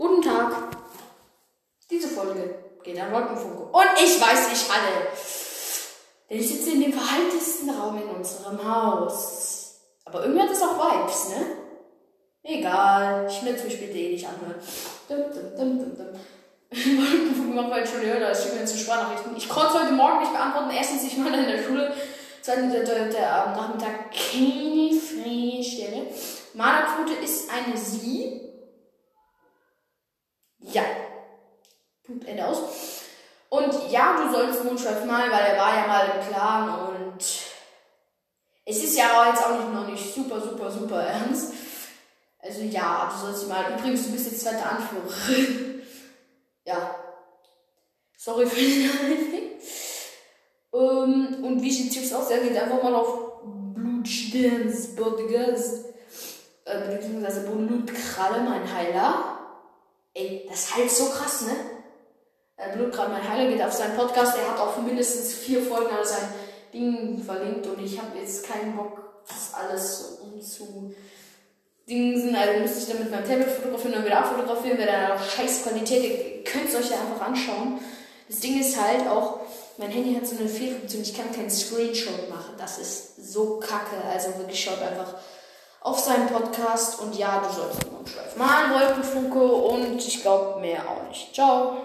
Guten Tag. Diese Folge geht an Wolkenfunke. Und ich weiß, ich halle. Denn ich sitze in dem verhaltesten Raum in unserem Haus. Aber irgendwie hat es auch Vibes, ne? Egal, ich will es mir später eh nicht anhören. Dum, dum, dum, dum, dum. Wolkenfunke macht heute schon höher, da ist schon zu Sprachnachrichten. Ich konnte es heute Morgen nicht beantworten. Erstens, ich war in der Schule. Zweitens, der, der, der am Nachmittag keine freie Stelle. Ist eine Sie. Ja. Punkt, Ende aus. Und ja, du sollst Mondschweif malen, weil er war ja mal im Plan und es ist ja jetzt auch nicht, noch nicht super, super, super ernst. Also ja, du sollst mal. Übrigens, du bist jetzt zweite Anführerin. ja. Sorry für den um, und wie ich die Tipps aussehen, geht einfach mal auf Blutsterns Podcast. Äh, beziehungsweise Blutkralle, mein Heiler. Ey, das heilt so krass, ne? Äh, Blutkralle, mein Heiler geht auf seinen Podcast. Er hat auch mindestens vier Folgen an sein Ding verlinkt und ich habe jetzt keinen Bock, das alles so umzu. Dingsen, also müsste ich dann mit meinem Tablet fotografieren und wieder abfotografieren, wäre dann auch scheiß Qualität. Ihr könnt es euch ja einfach anschauen. Das Ding ist halt auch, mein Handy hat so eine Fehlfunktion, ich kann keinen Screenshot machen. Das ist so kacke. Also wirklich schaut einfach auf seinen Podcast und ja, du sollst einen Mondschweif malen, Wolkenfunke und ich glaube mehr auch nicht. Ciao.